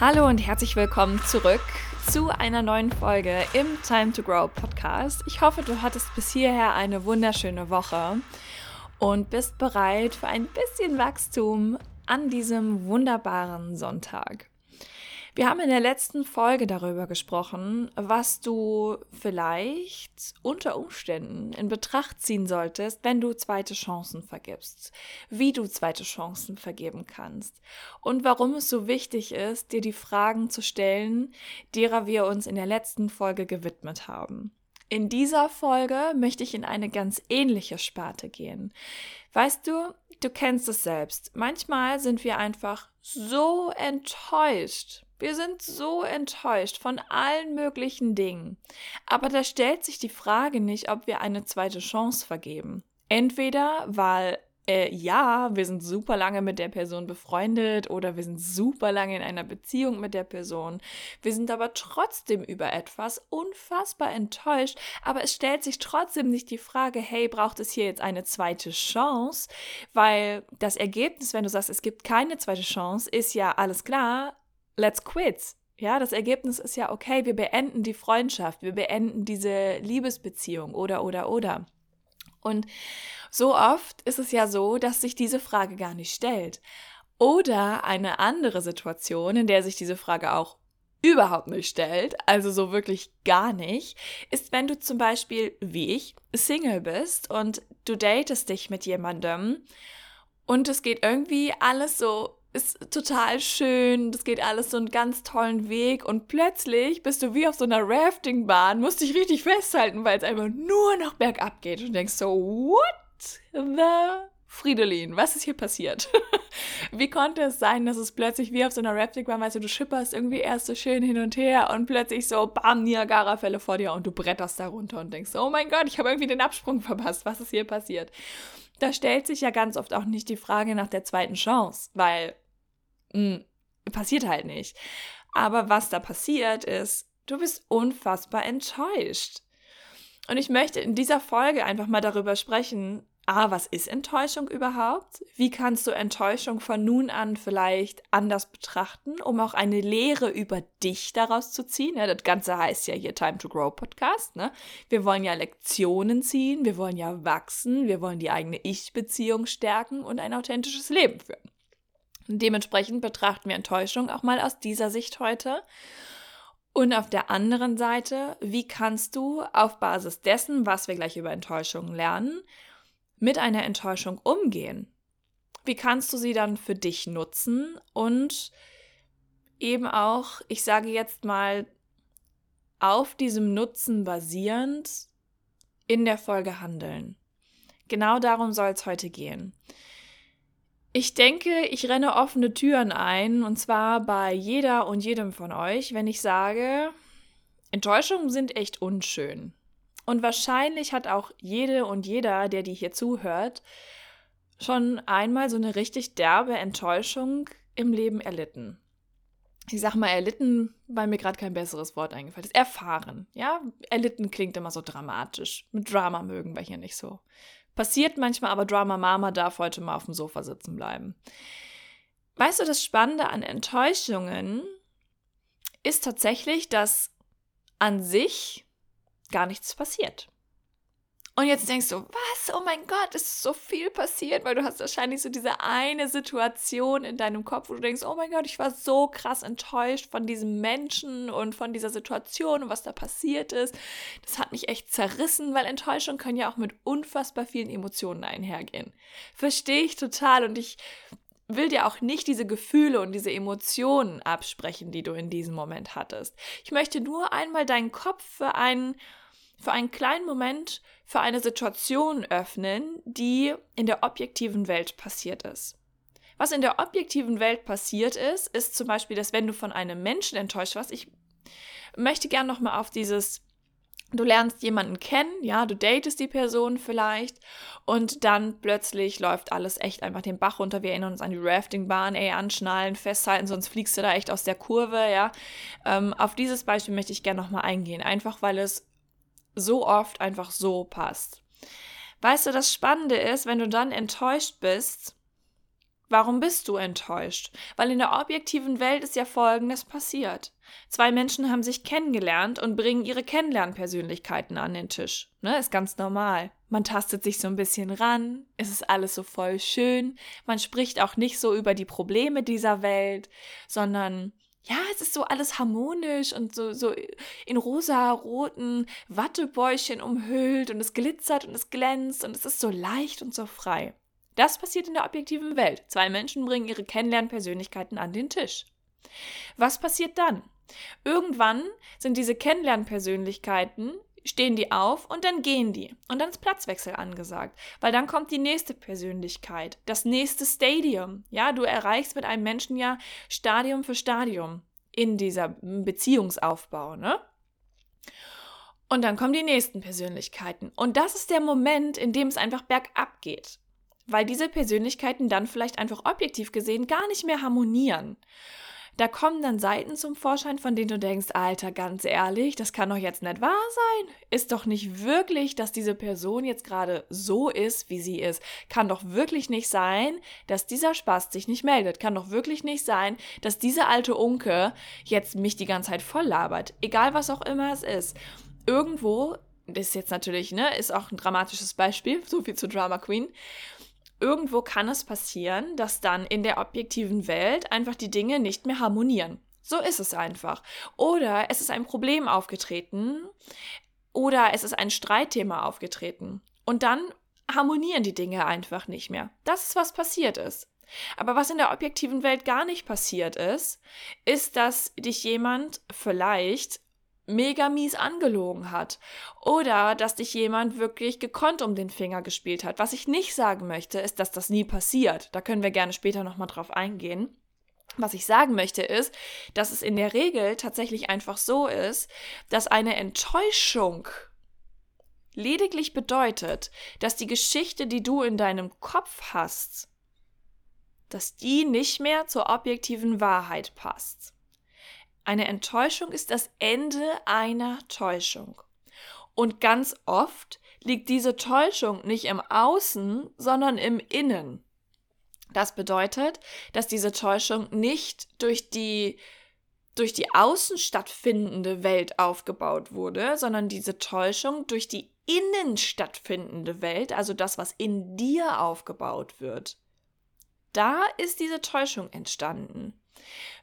Hallo und herzlich willkommen zurück zu einer neuen Folge im Time to Grow Podcast. Ich hoffe, du hattest bis hierher eine wunderschöne Woche und bist bereit für ein bisschen Wachstum an diesem wunderbaren Sonntag. Wir haben in der letzten Folge darüber gesprochen, was du vielleicht unter Umständen in Betracht ziehen solltest, wenn du zweite Chancen vergibst, wie du zweite Chancen vergeben kannst und warum es so wichtig ist, dir die Fragen zu stellen, derer wir uns in der letzten Folge gewidmet haben. In dieser Folge möchte ich in eine ganz ähnliche Sparte gehen. Weißt du, du kennst es selbst. Manchmal sind wir einfach so enttäuscht wir sind so enttäuscht von allen möglichen Dingen. Aber da stellt sich die Frage nicht, ob wir eine zweite Chance vergeben. Entweder, weil äh, ja, wir sind super lange mit der Person befreundet oder wir sind super lange in einer Beziehung mit der Person. Wir sind aber trotzdem über etwas unfassbar enttäuscht, aber es stellt sich trotzdem nicht die Frage, hey, braucht es hier jetzt eine zweite Chance? Weil das Ergebnis, wenn du sagst, es gibt keine zweite Chance, ist ja alles klar, let's quit. Ja, das Ergebnis ist ja, okay, wir beenden die Freundschaft, wir beenden diese Liebesbeziehung oder, oder, oder. Und so oft ist es ja so, dass sich diese Frage gar nicht stellt. Oder eine andere Situation, in der sich diese Frage auch überhaupt nicht stellt, also so wirklich gar nicht, ist, wenn du zum Beispiel, wie ich, Single bist und du datest dich mit jemandem und es geht irgendwie alles so ist total schön, das geht alles so einen ganz tollen Weg und plötzlich bist du wie auf so einer Raftingbahn, musst dich richtig festhalten, weil es einfach nur noch bergab geht und denkst so, what the Fridolin, was ist hier passiert? wie konnte es sein, dass es plötzlich wie auf so einer Raftingbahn, weißt du, du schipperst irgendwie erst so schön hin und her und plötzlich so, bam, Niagara-Fälle vor dir und du bretterst da runter und denkst, oh mein Gott, ich habe irgendwie den Absprung verpasst, was ist hier passiert? Da stellt sich ja ganz oft auch nicht die Frage nach der zweiten Chance, weil mh, hm, passiert halt nicht. Aber was da passiert ist, du bist unfassbar enttäuscht. Und ich möchte in dieser Folge einfach mal darüber sprechen, ah, was ist Enttäuschung überhaupt? Wie kannst du Enttäuschung von nun an vielleicht anders betrachten, um auch eine Lehre über dich daraus zu ziehen? Ja, das Ganze heißt ja hier Time to Grow Podcast. Ne? Wir wollen ja Lektionen ziehen, wir wollen ja wachsen, wir wollen die eigene Ich-Beziehung stärken und ein authentisches Leben führen. Dementsprechend betrachten wir Enttäuschung auch mal aus dieser Sicht heute. Und auf der anderen Seite, wie kannst du auf Basis dessen, was wir gleich über Enttäuschung lernen, mit einer Enttäuschung umgehen? Wie kannst du sie dann für dich nutzen und eben auch, ich sage jetzt mal, auf diesem Nutzen basierend in der Folge handeln? Genau darum soll es heute gehen. Ich denke, ich renne offene Türen ein, und zwar bei jeder und jedem von euch, wenn ich sage, Enttäuschungen sind echt unschön. Und wahrscheinlich hat auch jede und jeder, der die hier zuhört, schon einmal so eine richtig derbe Enttäuschung im Leben erlitten. Ich sag mal erlitten, weil mir gerade kein besseres Wort eingefallen ist. Erfahren, ja? Erlitten klingt immer so dramatisch. Mit Drama mögen wir hier nicht so. Passiert manchmal, aber Drama Mama darf heute mal auf dem Sofa sitzen bleiben. Weißt du, das Spannende an Enttäuschungen ist tatsächlich, dass an sich gar nichts passiert. Und jetzt denkst du, was? Oh mein Gott, ist so viel passiert, weil du hast wahrscheinlich so diese eine Situation in deinem Kopf, wo du denkst, oh mein Gott, ich war so krass enttäuscht von diesem Menschen und von dieser Situation und was da passiert ist. Das hat mich echt zerrissen, weil Enttäuschung können ja auch mit unfassbar vielen Emotionen einhergehen. Verstehe ich total und ich will dir auch nicht diese Gefühle und diese Emotionen absprechen, die du in diesem Moment hattest. Ich möchte nur einmal deinen Kopf für einen für einen kleinen Moment für eine Situation öffnen, die in der objektiven Welt passiert ist. Was in der objektiven Welt passiert ist, ist zum Beispiel, dass wenn du von einem Menschen enttäuscht warst, ich möchte gerne nochmal auf dieses Du lernst jemanden kennen, ja, du datest die Person vielleicht und dann plötzlich läuft alles echt einfach den Bach runter. Wir erinnern uns an die Raftingbahn, ey, anschnallen, festhalten, sonst fliegst du da echt aus der Kurve, ja. Ähm, auf dieses Beispiel möchte ich gerne nochmal eingehen, einfach weil es so oft einfach so passt. Weißt du, das Spannende ist, wenn du dann enttäuscht bist, Warum bist du enttäuscht? Weil in der objektiven Welt ist ja Folgendes passiert. Zwei Menschen haben sich kennengelernt und bringen ihre Kennenlernpersönlichkeiten an den Tisch. Ne, ist ganz normal. Man tastet sich so ein bisschen ran, es ist alles so voll schön, man spricht auch nicht so über die Probleme dieser Welt, sondern ja, es ist so alles harmonisch und so, so in rosa-roten Wattebäuschen umhüllt und es glitzert und es glänzt und es ist so leicht und so frei. Das passiert in der objektiven Welt. Zwei Menschen bringen ihre Kennenlernpersönlichkeiten an den Tisch. Was passiert dann? Irgendwann sind diese Kennenlernpersönlichkeiten, stehen die auf und dann gehen die. Und dann ist Platzwechsel angesagt, weil dann kommt die nächste Persönlichkeit, das nächste Stadium. Ja, du erreichst mit einem Menschen ja Stadium für Stadium in dieser Beziehungsaufbau, ne? Und dann kommen die nächsten Persönlichkeiten. Und das ist der Moment, in dem es einfach bergab geht weil diese Persönlichkeiten dann vielleicht einfach objektiv gesehen gar nicht mehr harmonieren. Da kommen dann Seiten zum Vorschein, von denen du denkst, Alter, ganz ehrlich, das kann doch jetzt nicht wahr sein. Ist doch nicht wirklich, dass diese Person jetzt gerade so ist, wie sie ist. Kann doch wirklich nicht sein, dass dieser Spaß sich nicht meldet. Kann doch wirklich nicht sein, dass diese alte Unke jetzt mich die ganze Zeit voll labert. Egal was auch immer es ist. Irgendwo, das ist jetzt natürlich, ne, ist auch ein dramatisches Beispiel, so viel zu Drama Queen irgendwo kann es passieren, dass dann in der objektiven Welt einfach die Dinge nicht mehr harmonieren. So ist es einfach. Oder es ist ein Problem aufgetreten oder es ist ein Streitthema aufgetreten. Und dann harmonieren die Dinge einfach nicht mehr. Das ist, was passiert ist. Aber was in der objektiven Welt gar nicht passiert ist, ist, dass dich jemand vielleicht mega mies angelogen hat oder dass dich jemand wirklich gekonnt um den Finger gespielt hat. Was ich nicht sagen möchte, ist, dass das nie passiert. Da können wir gerne später nochmal drauf eingehen. Was ich sagen möchte ist, dass es in der Regel tatsächlich einfach so ist, dass eine Enttäuschung lediglich bedeutet, dass die Geschichte, die du in deinem Kopf hast, dass die nicht mehr zur objektiven Wahrheit passt. Eine Enttäuschung ist das Ende einer Täuschung. Und ganz oft liegt diese Täuschung nicht im Außen, sondern im Innen. Das bedeutet, dass diese Täuschung nicht durch die durch die außen stattfindende Welt aufgebaut wurde, sondern diese Täuschung durch die innen stattfindende Welt, also das, was in dir aufgebaut wird. Da ist diese Täuschung entstanden.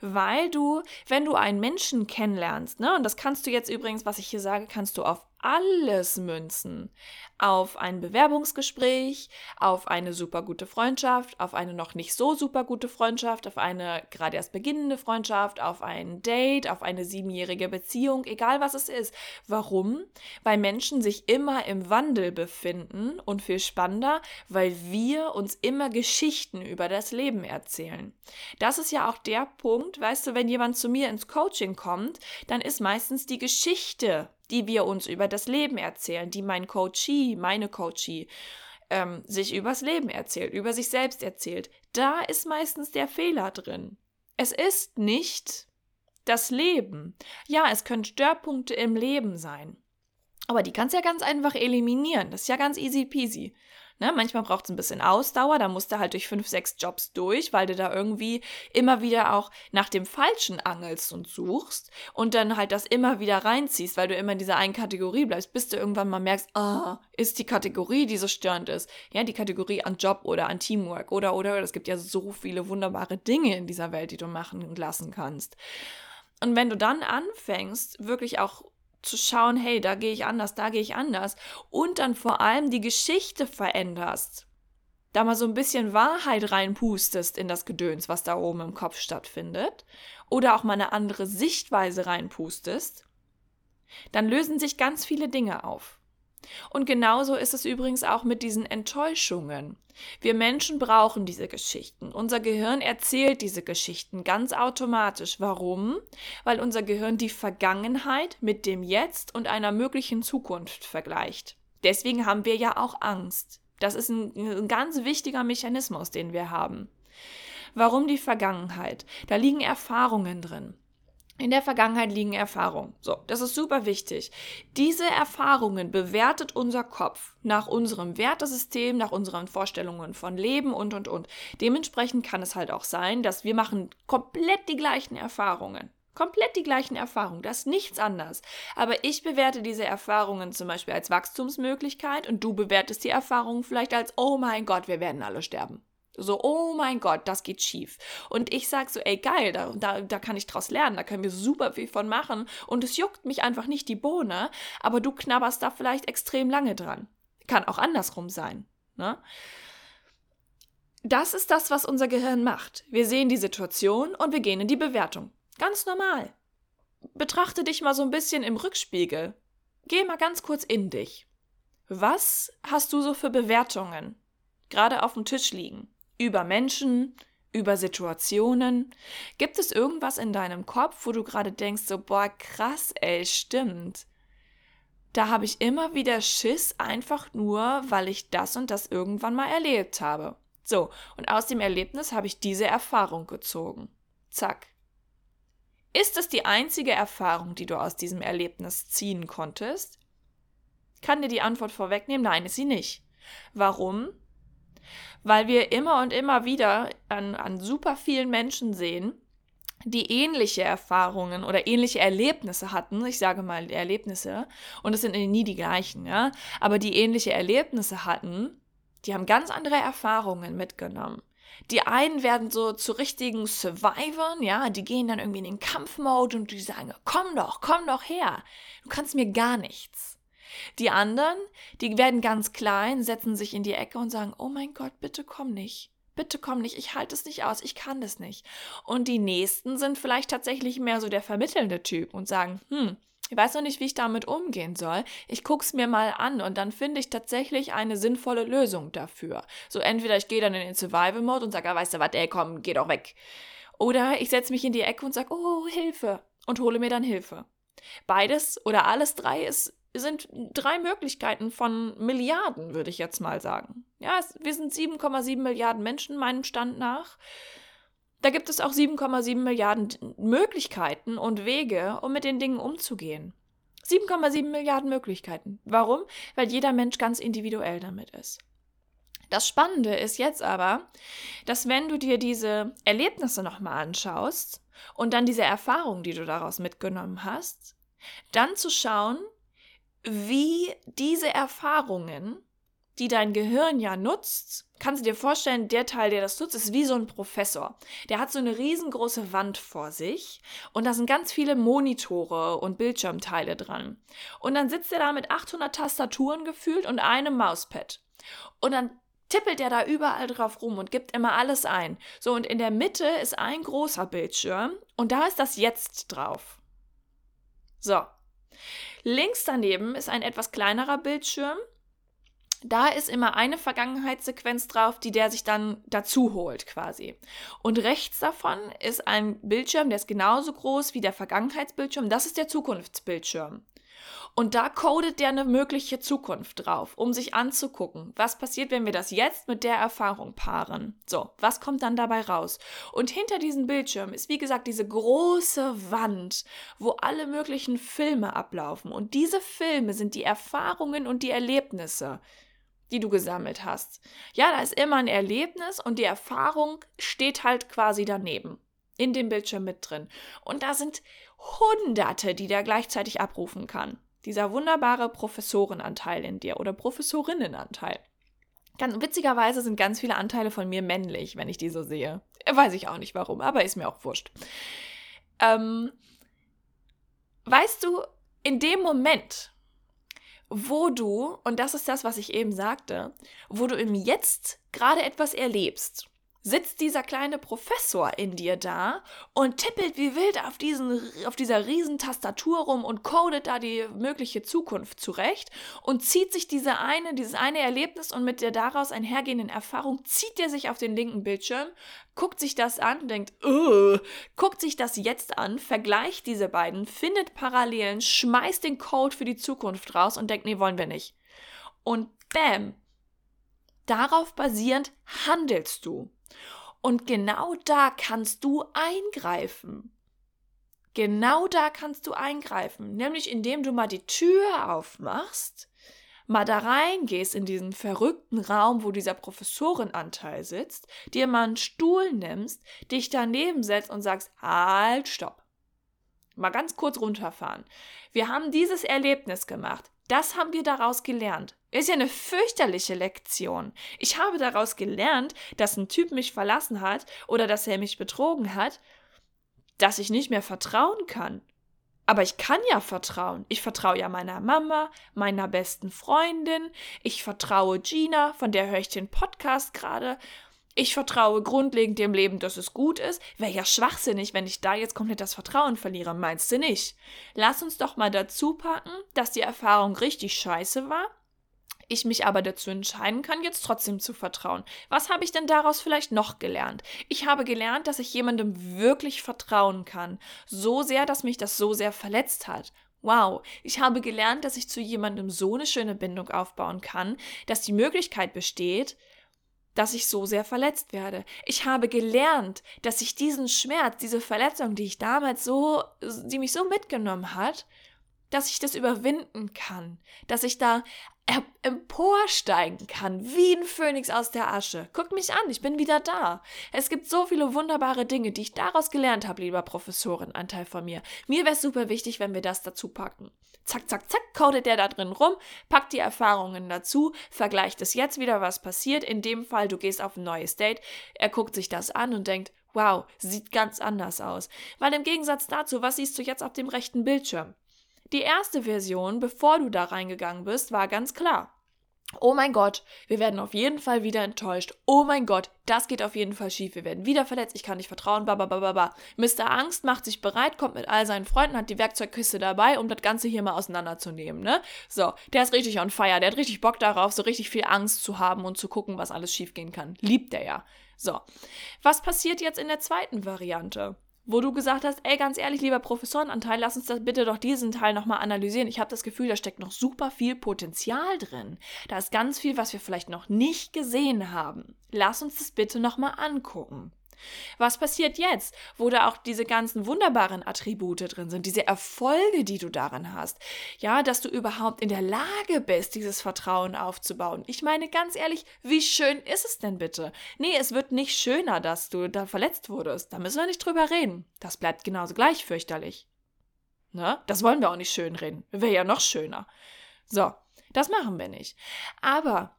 Weil du, wenn du einen Menschen kennenlernst, ne, und das kannst du jetzt übrigens, was ich hier sage, kannst du auf alles münzen. Auf ein Bewerbungsgespräch, auf eine super gute Freundschaft, auf eine noch nicht so super gute Freundschaft, auf eine gerade erst beginnende Freundschaft, auf ein Date, auf eine siebenjährige Beziehung, egal was es ist. Warum? Weil Menschen sich immer im Wandel befinden und viel spannender, weil wir uns immer Geschichten über das Leben erzählen. Das ist ja auch der Punkt, weißt du, wenn jemand zu mir ins Coaching kommt, dann ist meistens die Geschichte die wir uns über das Leben erzählen, die mein Coachee, meine Coachee ähm, sich übers Leben erzählt, über sich selbst erzählt. Da ist meistens der Fehler drin. Es ist nicht das Leben. Ja, es können Störpunkte im Leben sein. Aber die kannst du ja ganz einfach eliminieren. Das ist ja ganz easy peasy. Ne? Manchmal braucht es ein bisschen Ausdauer, da musst du halt durch fünf, sechs Jobs durch, weil du da irgendwie immer wieder auch nach dem Falschen angelst und suchst und dann halt das immer wieder reinziehst, weil du immer in dieser einen Kategorie bleibst, bis du irgendwann mal merkst, ah, ist die Kategorie, die so störend ist. Ja, die Kategorie an Job oder an Teamwork oder, oder, es gibt ja so viele wunderbare Dinge in dieser Welt, die du machen und lassen kannst. Und wenn du dann anfängst, wirklich auch zu schauen, hey, da gehe ich anders, da gehe ich anders und dann vor allem die Geschichte veränderst. Da mal so ein bisschen Wahrheit reinpustest in das Gedöns, was da oben im Kopf stattfindet, oder auch mal eine andere Sichtweise reinpustest, dann lösen sich ganz viele Dinge auf. Und genauso ist es übrigens auch mit diesen Enttäuschungen. Wir Menschen brauchen diese Geschichten. Unser Gehirn erzählt diese Geschichten ganz automatisch. Warum? Weil unser Gehirn die Vergangenheit mit dem Jetzt und einer möglichen Zukunft vergleicht. Deswegen haben wir ja auch Angst. Das ist ein, ein ganz wichtiger Mechanismus, den wir haben. Warum die Vergangenheit? Da liegen Erfahrungen drin. In der Vergangenheit liegen Erfahrungen. So, das ist super wichtig. Diese Erfahrungen bewertet unser Kopf nach unserem Wertesystem, nach unseren Vorstellungen von Leben und, und, und. Dementsprechend kann es halt auch sein, dass wir machen komplett die gleichen Erfahrungen. Komplett die gleichen Erfahrungen, das ist nichts anders. Aber ich bewerte diese Erfahrungen zum Beispiel als Wachstumsmöglichkeit und du bewertest die Erfahrungen vielleicht als, oh mein Gott, wir werden alle sterben. So, oh mein Gott, das geht schief. Und ich sage so, ey, geil, da, da, da kann ich draus lernen, da können wir super viel von machen. Und es juckt mich einfach nicht die Bohne, aber du knabberst da vielleicht extrem lange dran. Kann auch andersrum sein. Ne? Das ist das, was unser Gehirn macht. Wir sehen die Situation und wir gehen in die Bewertung. Ganz normal. Betrachte dich mal so ein bisschen im Rückspiegel. Geh mal ganz kurz in dich. Was hast du so für Bewertungen gerade auf dem Tisch liegen? Über Menschen, über Situationen? Gibt es irgendwas in deinem Kopf, wo du gerade denkst, so, boah, krass, ey, stimmt. Da habe ich immer wieder Schiss, einfach nur, weil ich das und das irgendwann mal erlebt habe. So, und aus dem Erlebnis habe ich diese Erfahrung gezogen. Zack. Ist es die einzige Erfahrung, die du aus diesem Erlebnis ziehen konntest? Kann dir die Antwort vorwegnehmen? Nein, ist sie nicht. Warum? Weil wir immer und immer wieder an, an super vielen Menschen sehen, die ähnliche Erfahrungen oder ähnliche Erlebnisse hatten, ich sage mal Erlebnisse, und es sind nie die gleichen, ja, aber die ähnliche Erlebnisse hatten, die haben ganz andere Erfahrungen mitgenommen. Die einen werden so zu richtigen Survivern, ja, die gehen dann irgendwie in den Kampfmode und die sagen, komm doch, komm doch her, du kannst mir gar nichts. Die anderen, die werden ganz klein, setzen sich in die Ecke und sagen, oh mein Gott, bitte komm nicht. Bitte komm nicht, ich halte es nicht aus, ich kann das nicht. Und die nächsten sind vielleicht tatsächlich mehr so der vermittelnde Typ und sagen, hm, ich weiß noch nicht, wie ich damit umgehen soll. Ich guck's mir mal an und dann finde ich tatsächlich eine sinnvolle Lösung dafür. So entweder ich gehe dann in den Survival Mode und sage, ah, weißt du was, ey, komm, geh doch weg. Oder ich setze mich in die Ecke und sage, oh, Hilfe und hole mir dann Hilfe. Beides oder alles drei ist sind drei Möglichkeiten von Milliarden, würde ich jetzt mal sagen. Ja, es, wir sind 7,7 Milliarden Menschen, meinem Stand nach. Da gibt es auch 7,7 Milliarden Möglichkeiten und Wege, um mit den Dingen umzugehen. 7,7 Milliarden Möglichkeiten. Warum? Weil jeder Mensch ganz individuell damit ist. Das Spannende ist jetzt aber, dass wenn du dir diese Erlebnisse nochmal anschaust und dann diese Erfahrung, die du daraus mitgenommen hast, dann zu schauen, wie diese Erfahrungen, die dein Gehirn ja nutzt, kannst du dir vorstellen, der Teil, der das nutzt, ist wie so ein Professor. Der hat so eine riesengroße Wand vor sich und da sind ganz viele Monitore und Bildschirmteile dran. Und dann sitzt er da mit 800 Tastaturen gefühlt und einem Mauspad. Und dann tippelt er da überall drauf rum und gibt immer alles ein. So, und in der Mitte ist ein großer Bildschirm und da ist das Jetzt drauf. So, Links daneben ist ein etwas kleinerer Bildschirm. Da ist immer eine Vergangenheitssequenz drauf, die der sich dann dazu holt quasi. Und rechts davon ist ein Bildschirm, der ist genauso groß wie der Vergangenheitsbildschirm. Das ist der Zukunftsbildschirm. Und da codet der eine mögliche Zukunft drauf, um sich anzugucken, was passiert, wenn wir das jetzt mit der Erfahrung paaren. So, was kommt dann dabei raus? Und hinter diesem Bildschirm ist, wie gesagt, diese große Wand, wo alle möglichen Filme ablaufen. Und diese Filme sind die Erfahrungen und die Erlebnisse, die du gesammelt hast. Ja, da ist immer ein Erlebnis und die Erfahrung steht halt quasi daneben in dem Bildschirm mit drin. Und da sind Hunderte, die der gleichzeitig abrufen kann. Dieser wunderbare Professorenanteil in dir oder Professorinnenanteil. Ganz, witzigerweise sind ganz viele Anteile von mir männlich, wenn ich die so sehe. Weiß ich auch nicht warum, aber ist mir auch wurscht. Ähm, weißt du, in dem Moment, wo du, und das ist das, was ich eben sagte, wo du im Jetzt gerade etwas erlebst, sitzt dieser kleine Professor in dir da und tippelt wie wild auf, diesen, auf dieser riesen Tastatur rum und codet da die mögliche Zukunft zurecht und zieht sich diese eine, dieses eine Erlebnis und mit der daraus einhergehenden Erfahrung zieht er sich auf den linken Bildschirm, guckt sich das an, denkt, Ugh! guckt sich das jetzt an, vergleicht diese beiden, findet Parallelen, schmeißt den Code für die Zukunft raus und denkt, nee, wollen wir nicht. Und bam, darauf basierend handelst du. Und genau da kannst du eingreifen. Genau da kannst du eingreifen, nämlich indem du mal die Tür aufmachst, mal da reingehst in diesen verrückten Raum, wo dieser Professorenanteil sitzt, dir mal einen Stuhl nimmst, dich daneben setzt und sagst, halt, stopp. Mal ganz kurz runterfahren. Wir haben dieses Erlebnis gemacht. Das haben wir daraus gelernt. Ist ja eine fürchterliche Lektion. Ich habe daraus gelernt, dass ein Typ mich verlassen hat oder dass er mich betrogen hat, dass ich nicht mehr vertrauen kann. Aber ich kann ja vertrauen. Ich vertraue ja meiner Mama, meiner besten Freundin, ich vertraue Gina, von der höre ich den Podcast gerade. Ich vertraue grundlegend dem Leben, dass es gut ist. Wäre ja schwachsinnig, wenn ich da jetzt komplett das Vertrauen verliere, meinst du nicht? Lass uns doch mal dazu packen, dass die Erfahrung richtig scheiße war ich mich aber dazu entscheiden kann, jetzt trotzdem zu vertrauen. Was habe ich denn daraus vielleicht noch gelernt? Ich habe gelernt, dass ich jemandem wirklich vertrauen kann. So sehr, dass mich das so sehr verletzt hat. Wow, ich habe gelernt, dass ich zu jemandem so eine schöne Bindung aufbauen kann, dass die Möglichkeit besteht, dass ich so sehr verletzt werde. Ich habe gelernt, dass ich diesen Schmerz, diese Verletzung, die ich damals so, die mich so mitgenommen hat, dass ich das überwinden kann, dass ich da emporsteigen kann, wie ein Phönix aus der Asche. Guck mich an, ich bin wieder da. Es gibt so viele wunderbare Dinge, die ich daraus gelernt habe, lieber Professorin, Anteil von mir. Mir wäre es super wichtig, wenn wir das dazu packen. Zack, zack, zack, codet der da drin rum, packt die Erfahrungen dazu, vergleicht es jetzt wieder, was passiert. In dem Fall, du gehst auf ein neues Date, er guckt sich das an und denkt, wow, sieht ganz anders aus. Weil im Gegensatz dazu, was siehst du jetzt auf dem rechten Bildschirm? Die erste Version, bevor du da reingegangen bist, war ganz klar. Oh mein Gott, wir werden auf jeden Fall wieder enttäuscht. Oh mein Gott, das geht auf jeden Fall schief. Wir werden wieder verletzt. Ich kann nicht vertrauen. Bababababa. Mr. Angst macht sich bereit, kommt mit all seinen Freunden, hat die Werkzeugkiste dabei, um das Ganze hier mal auseinanderzunehmen, ne? So, der ist richtig on fire. Der hat richtig Bock darauf, so richtig viel Angst zu haben und zu gucken, was alles schief gehen kann. Liebt er ja. So. Was passiert jetzt in der zweiten Variante? Wo du gesagt hast, ey, ganz ehrlich, lieber Professorenanteil, lass uns das bitte doch diesen Teil nochmal analysieren. Ich habe das Gefühl, da steckt noch super viel Potenzial drin. Da ist ganz viel, was wir vielleicht noch nicht gesehen haben. Lass uns das bitte nochmal angucken. Was passiert jetzt, wo da auch diese ganzen wunderbaren Attribute drin sind, diese Erfolge, die du darin hast? Ja, dass du überhaupt in der Lage bist, dieses Vertrauen aufzubauen. Ich meine, ganz ehrlich, wie schön ist es denn bitte? Nee, es wird nicht schöner, dass du da verletzt wurdest. Da müssen wir nicht drüber reden. Das bleibt genauso gleich fürchterlich. Ne? Das wollen wir auch nicht schönreden. Wäre ja noch schöner. So, das machen wir nicht. Aber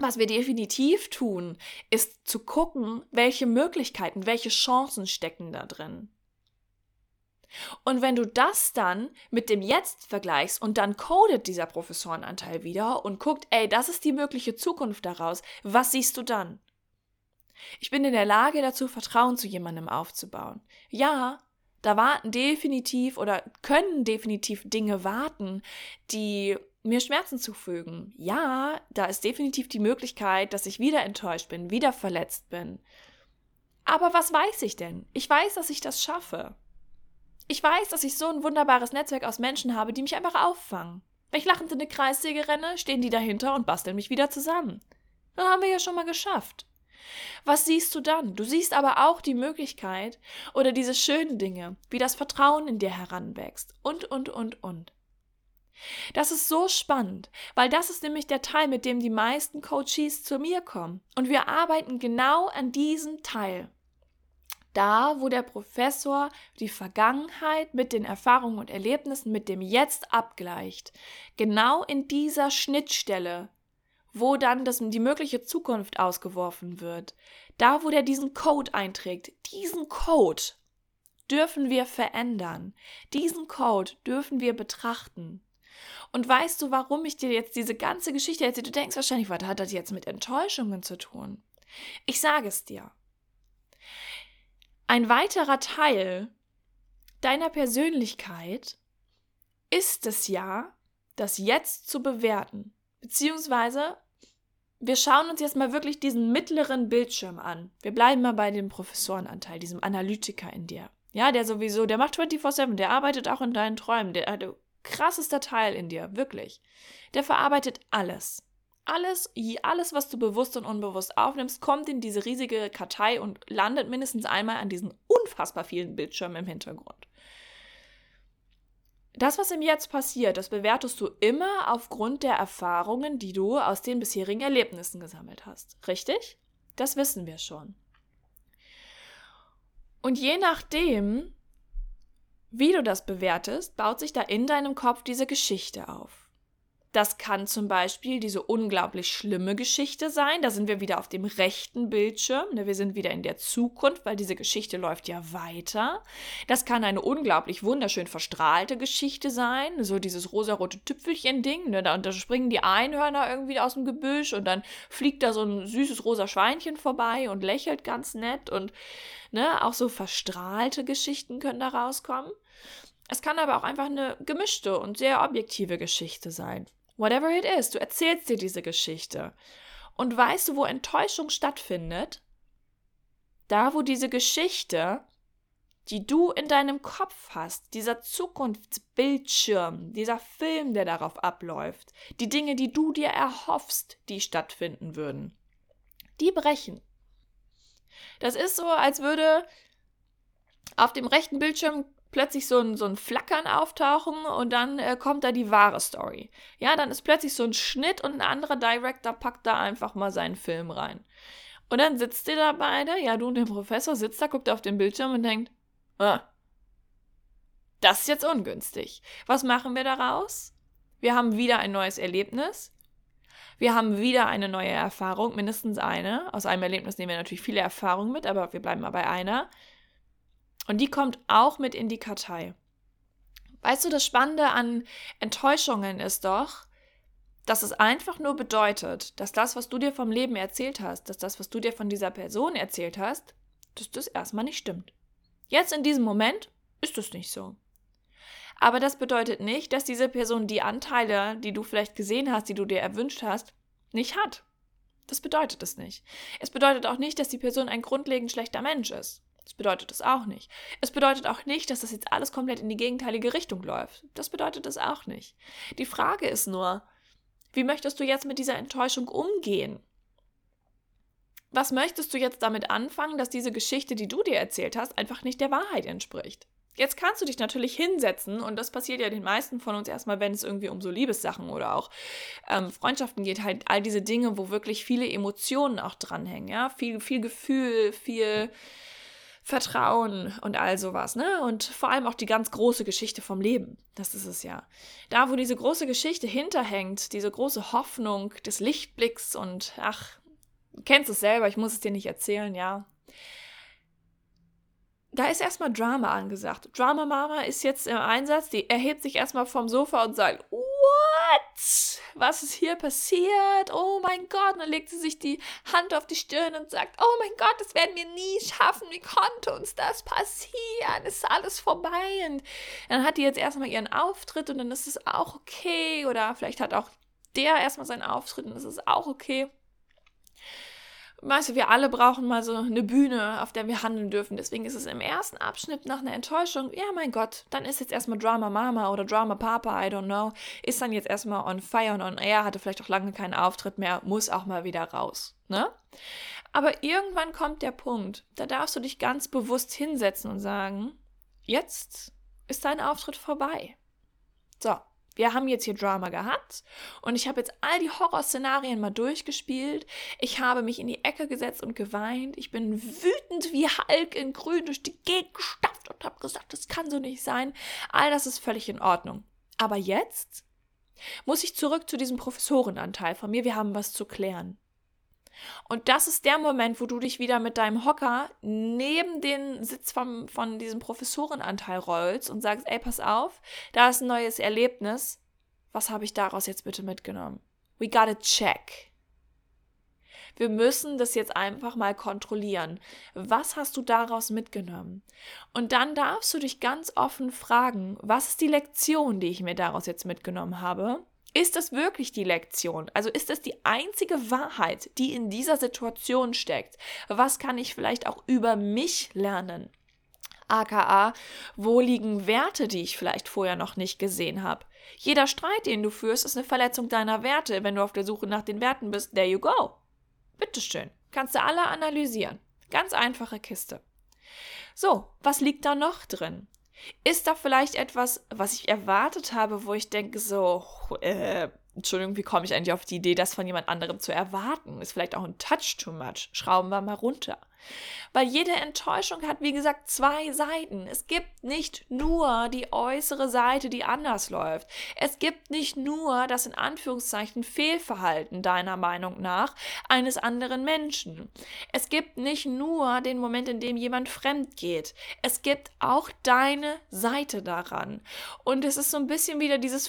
was wir definitiv tun, ist zu gucken, welche Möglichkeiten, welche Chancen stecken da drin. Und wenn du das dann mit dem Jetzt vergleichst und dann codet dieser Professorenanteil wieder und guckt, ey, das ist die mögliche Zukunft daraus, was siehst du dann? Ich bin in der Lage dazu, Vertrauen zu jemandem aufzubauen. Ja, da warten definitiv oder können definitiv Dinge warten, die mir Schmerzen zufügen. Ja, da ist definitiv die Möglichkeit, dass ich wieder enttäuscht bin, wieder verletzt bin. Aber was weiß ich denn? Ich weiß, dass ich das schaffe. Ich weiß, dass ich so ein wunderbares Netzwerk aus Menschen habe, die mich einfach auffangen. Wenn ich lachend in eine Kreissäge renne, stehen die dahinter und basteln mich wieder zusammen. Das haben wir ja schon mal geschafft. Was siehst du dann? Du siehst aber auch die Möglichkeit oder diese schönen Dinge, wie das Vertrauen in dir heranwächst und, und, und, und. Das ist so spannend, weil das ist nämlich der Teil, mit dem die meisten Coaches zu mir kommen. Und wir arbeiten genau an diesem Teil. Da, wo der Professor die Vergangenheit mit den Erfahrungen und Erlebnissen mit dem Jetzt abgleicht. Genau in dieser Schnittstelle, wo dann das, die mögliche Zukunft ausgeworfen wird. Da, wo der diesen Code einträgt. Diesen Code dürfen wir verändern. Diesen Code dürfen wir betrachten. Und weißt du, warum ich dir jetzt diese ganze Geschichte erzähle? Du denkst wahrscheinlich, was hat das jetzt mit Enttäuschungen zu tun? Ich sage es dir. Ein weiterer Teil deiner Persönlichkeit ist es ja, das jetzt zu bewerten. Beziehungsweise, wir schauen uns jetzt mal wirklich diesen mittleren Bildschirm an. Wir bleiben mal bei dem Professorenanteil, diesem Analytiker in dir. Ja, der sowieso, der macht 24-7, der arbeitet auch in deinen Träumen, der, der krassester Teil in dir, wirklich. Der verarbeitet alles. Alles, alles, was du bewusst und unbewusst aufnimmst, kommt in diese riesige Kartei und landet mindestens einmal an diesen unfassbar vielen Bildschirmen im Hintergrund. Das, was im Jetzt passiert, das bewertest du immer aufgrund der Erfahrungen, die du aus den bisherigen Erlebnissen gesammelt hast. Richtig? Das wissen wir schon. Und je nachdem, wie du das bewertest, baut sich da in deinem Kopf diese Geschichte auf. Das kann zum Beispiel diese unglaublich schlimme Geschichte sein. Da sind wir wieder auf dem rechten Bildschirm. Ne? Wir sind wieder in der Zukunft, weil diese Geschichte läuft ja weiter. Das kann eine unglaublich wunderschön verstrahlte Geschichte sein. So dieses rosarote Tüpfelchen-Ding. Ne? Da, da springen die Einhörner irgendwie aus dem Gebüsch und dann fliegt da so ein süßes rosa Schweinchen vorbei und lächelt ganz nett. Und ne, auch so verstrahlte Geschichten können da rauskommen. Es kann aber auch einfach eine gemischte und sehr objektive Geschichte sein. Whatever it is, du erzählst dir diese Geschichte. Und weißt du, wo Enttäuschung stattfindet? Da, wo diese Geschichte, die du in deinem Kopf hast, dieser Zukunftsbildschirm, dieser Film, der darauf abläuft, die Dinge, die du dir erhoffst, die stattfinden würden, die brechen. Das ist so, als würde auf dem rechten Bildschirm plötzlich so ein, so ein Flackern auftauchen und dann äh, kommt da die wahre Story. Ja, dann ist plötzlich so ein Schnitt und ein anderer Director packt da einfach mal seinen Film rein. Und dann sitzt ihr da beide, ja, du und der Professor sitzt da, guckt auf den Bildschirm und denkt, ah, das ist jetzt ungünstig. Was machen wir daraus? Wir haben wieder ein neues Erlebnis. Wir haben wieder eine neue Erfahrung, mindestens eine. Aus einem Erlebnis nehmen wir natürlich viele Erfahrungen mit, aber wir bleiben mal bei einer. Und die kommt auch mit in die Kartei. Weißt du, das Spannende an Enttäuschungen ist doch, dass es einfach nur bedeutet, dass das, was du dir vom Leben erzählt hast, dass das, was du dir von dieser Person erzählt hast, dass das erstmal nicht stimmt. Jetzt in diesem Moment ist es nicht so. Aber das bedeutet nicht, dass diese Person die Anteile, die du vielleicht gesehen hast, die du dir erwünscht hast, nicht hat. Das bedeutet es nicht. Es bedeutet auch nicht, dass die Person ein grundlegend schlechter Mensch ist. Das bedeutet es auch nicht. Es bedeutet auch nicht, dass das jetzt alles komplett in die gegenteilige Richtung läuft. Das bedeutet es auch nicht. Die Frage ist nur, wie möchtest du jetzt mit dieser Enttäuschung umgehen? Was möchtest du jetzt damit anfangen, dass diese Geschichte, die du dir erzählt hast, einfach nicht der Wahrheit entspricht? Jetzt kannst du dich natürlich hinsetzen und das passiert ja den meisten von uns erstmal, wenn es irgendwie um so Liebessachen oder auch ähm, Freundschaften geht, halt all diese Dinge, wo wirklich viele Emotionen auch dranhängen, ja, viel, viel Gefühl, viel Vertrauen und all sowas, ne? Und vor allem auch die ganz große Geschichte vom Leben. Das ist es ja. Da, wo diese große Geschichte hinterhängt, diese große Hoffnung des Lichtblicks und ach, du kennst es selber, ich muss es dir nicht erzählen, ja da ist erstmal Drama angesagt. Drama Mama ist jetzt im Einsatz, die erhebt sich erstmal vom Sofa und sagt, What? Was ist hier passiert? Oh mein Gott. Und dann legt sie sich die Hand auf die Stirn und sagt, oh mein Gott, das werden wir nie schaffen. Wie konnte uns das passieren? Ist alles vorbei? Und dann hat die jetzt erstmal ihren Auftritt und dann ist es auch okay. Oder vielleicht hat auch der erstmal seinen Auftritt und es ist auch okay weißt du, wir alle brauchen mal so eine Bühne, auf der wir handeln dürfen. Deswegen ist es im ersten Abschnitt nach einer Enttäuschung, ja, mein Gott, dann ist jetzt erstmal Drama Mama oder Drama Papa, I don't know, ist dann jetzt erstmal on fire und on air, hatte vielleicht auch lange keinen Auftritt mehr, muss auch mal wieder raus, ne? Aber irgendwann kommt der Punkt, da darfst du dich ganz bewusst hinsetzen und sagen, jetzt ist dein Auftritt vorbei. So, wir haben jetzt hier Drama gehabt und ich habe jetzt all die Horrorszenarien mal durchgespielt. Ich habe mich in die Ecke gesetzt und geweint. Ich bin wütend wie Hulk in Grün durch die Gegend gestapft und habe gesagt, das kann so nicht sein. All das ist völlig in Ordnung. Aber jetzt muss ich zurück zu diesem Professorenanteil von mir. Wir haben was zu klären. Und das ist der Moment, wo du dich wieder mit deinem Hocker neben den Sitz vom, von diesem Professorenanteil rollst und sagst, ey, pass auf, da ist ein neues Erlebnis. Was habe ich daraus jetzt bitte mitgenommen? We gotta check. Wir müssen das jetzt einfach mal kontrollieren. Was hast du daraus mitgenommen? Und dann darfst du dich ganz offen fragen, was ist die Lektion, die ich mir daraus jetzt mitgenommen habe? Ist das wirklich die Lektion? Also ist das die einzige Wahrheit, die in dieser Situation steckt? Was kann ich vielleicht auch über mich lernen? aka, wo liegen Werte, die ich vielleicht vorher noch nicht gesehen habe? Jeder Streit, den du führst, ist eine Verletzung deiner Werte. Wenn du auf der Suche nach den Werten bist, there you go. Bitteschön. Kannst du alle analysieren. Ganz einfache Kiste. So, was liegt da noch drin? Ist da vielleicht etwas, was ich erwartet habe, wo ich denke so, äh, Entschuldigung, wie komme ich eigentlich auf die Idee, das von jemand anderem zu erwarten? Ist vielleicht auch ein Touch too much. Schrauben wir mal runter. Weil jede Enttäuschung hat, wie gesagt, zwei Seiten. Es gibt nicht nur die äußere Seite, die anders läuft. Es gibt nicht nur das in Anführungszeichen Fehlverhalten deiner Meinung nach eines anderen Menschen. Es gibt nicht nur den Moment, in dem jemand fremd geht. Es gibt auch deine Seite daran. Und es ist so ein bisschen wieder dieses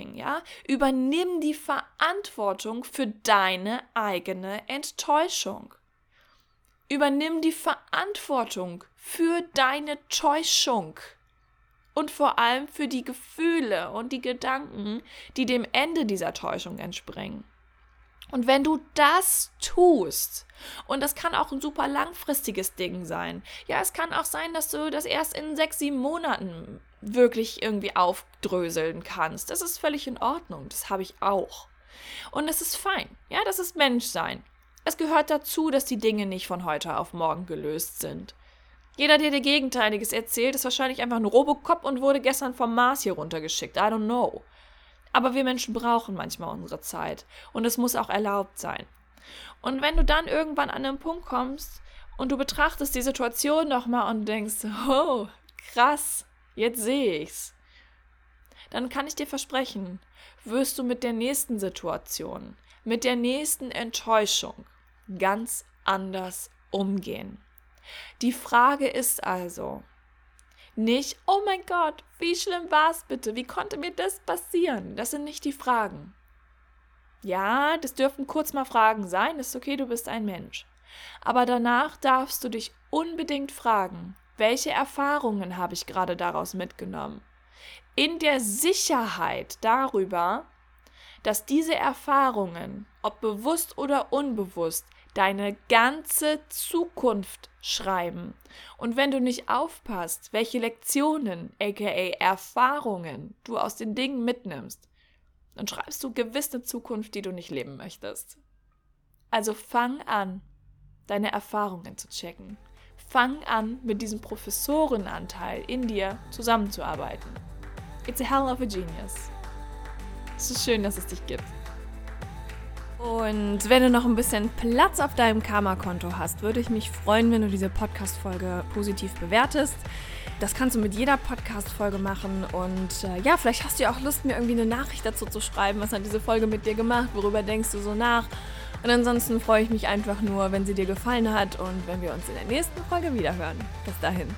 Verantwortungsübernehmen-Ding, ja? Übernimm die Verantwortung für deine eigene Enttäuschung. Übernimm die Verantwortung für deine Täuschung und vor allem für die Gefühle und die Gedanken, die dem Ende dieser Täuschung entspringen. Und wenn du das tust, und das kann auch ein super langfristiges Ding sein, ja, es kann auch sein, dass du das erst in sechs, sieben Monaten wirklich irgendwie aufdröseln kannst. Das ist völlig in Ordnung, das habe ich auch. Und es ist fein, ja, das ist Menschsein. Es gehört dazu, dass die Dinge nicht von heute auf morgen gelöst sind. Jeder, der dir Gegenteiliges erzählt, ist wahrscheinlich einfach ein Robocop und wurde gestern vom Mars hier runtergeschickt. I don't know. Aber wir Menschen brauchen manchmal unsere Zeit. Und es muss auch erlaubt sein. Und wenn du dann irgendwann an einen Punkt kommst und du betrachtest die Situation nochmal und denkst, oh, krass, jetzt sehe ich's. Dann kann ich dir versprechen, wirst du mit der nächsten Situation, mit der nächsten Enttäuschung ganz anders umgehen. Die Frage ist also nicht, oh mein Gott, wie schlimm war es bitte? Wie konnte mir das passieren? Das sind nicht die Fragen. Ja, das dürfen kurz mal Fragen sein, ist okay, du bist ein Mensch. Aber danach darfst du dich unbedingt fragen, welche Erfahrungen habe ich gerade daraus mitgenommen? In der Sicherheit darüber, dass diese Erfahrungen, ob bewusst oder unbewusst, deine ganze Zukunft schreiben. Und wenn du nicht aufpasst, welche Lektionen, aka Erfahrungen du aus den Dingen mitnimmst, dann schreibst du gewiss eine Zukunft, die du nicht leben möchtest. Also fang an, deine Erfahrungen zu checken. Fang an, mit diesem Professorenanteil in dir zusammenzuarbeiten. It's a hell of a genius. Es ist schön, dass es dich gibt. Und wenn du noch ein bisschen Platz auf deinem Karma-Konto hast, würde ich mich freuen, wenn du diese Podcast-Folge positiv bewertest. Das kannst du mit jeder Podcast-Folge machen. Und äh, ja, vielleicht hast du ja auch Lust, mir irgendwie eine Nachricht dazu zu schreiben. Was hat diese Folge mit dir gemacht? Worüber denkst du so nach? Und ansonsten freue ich mich einfach nur, wenn sie dir gefallen hat und wenn wir uns in der nächsten Folge wiederhören. Bis dahin.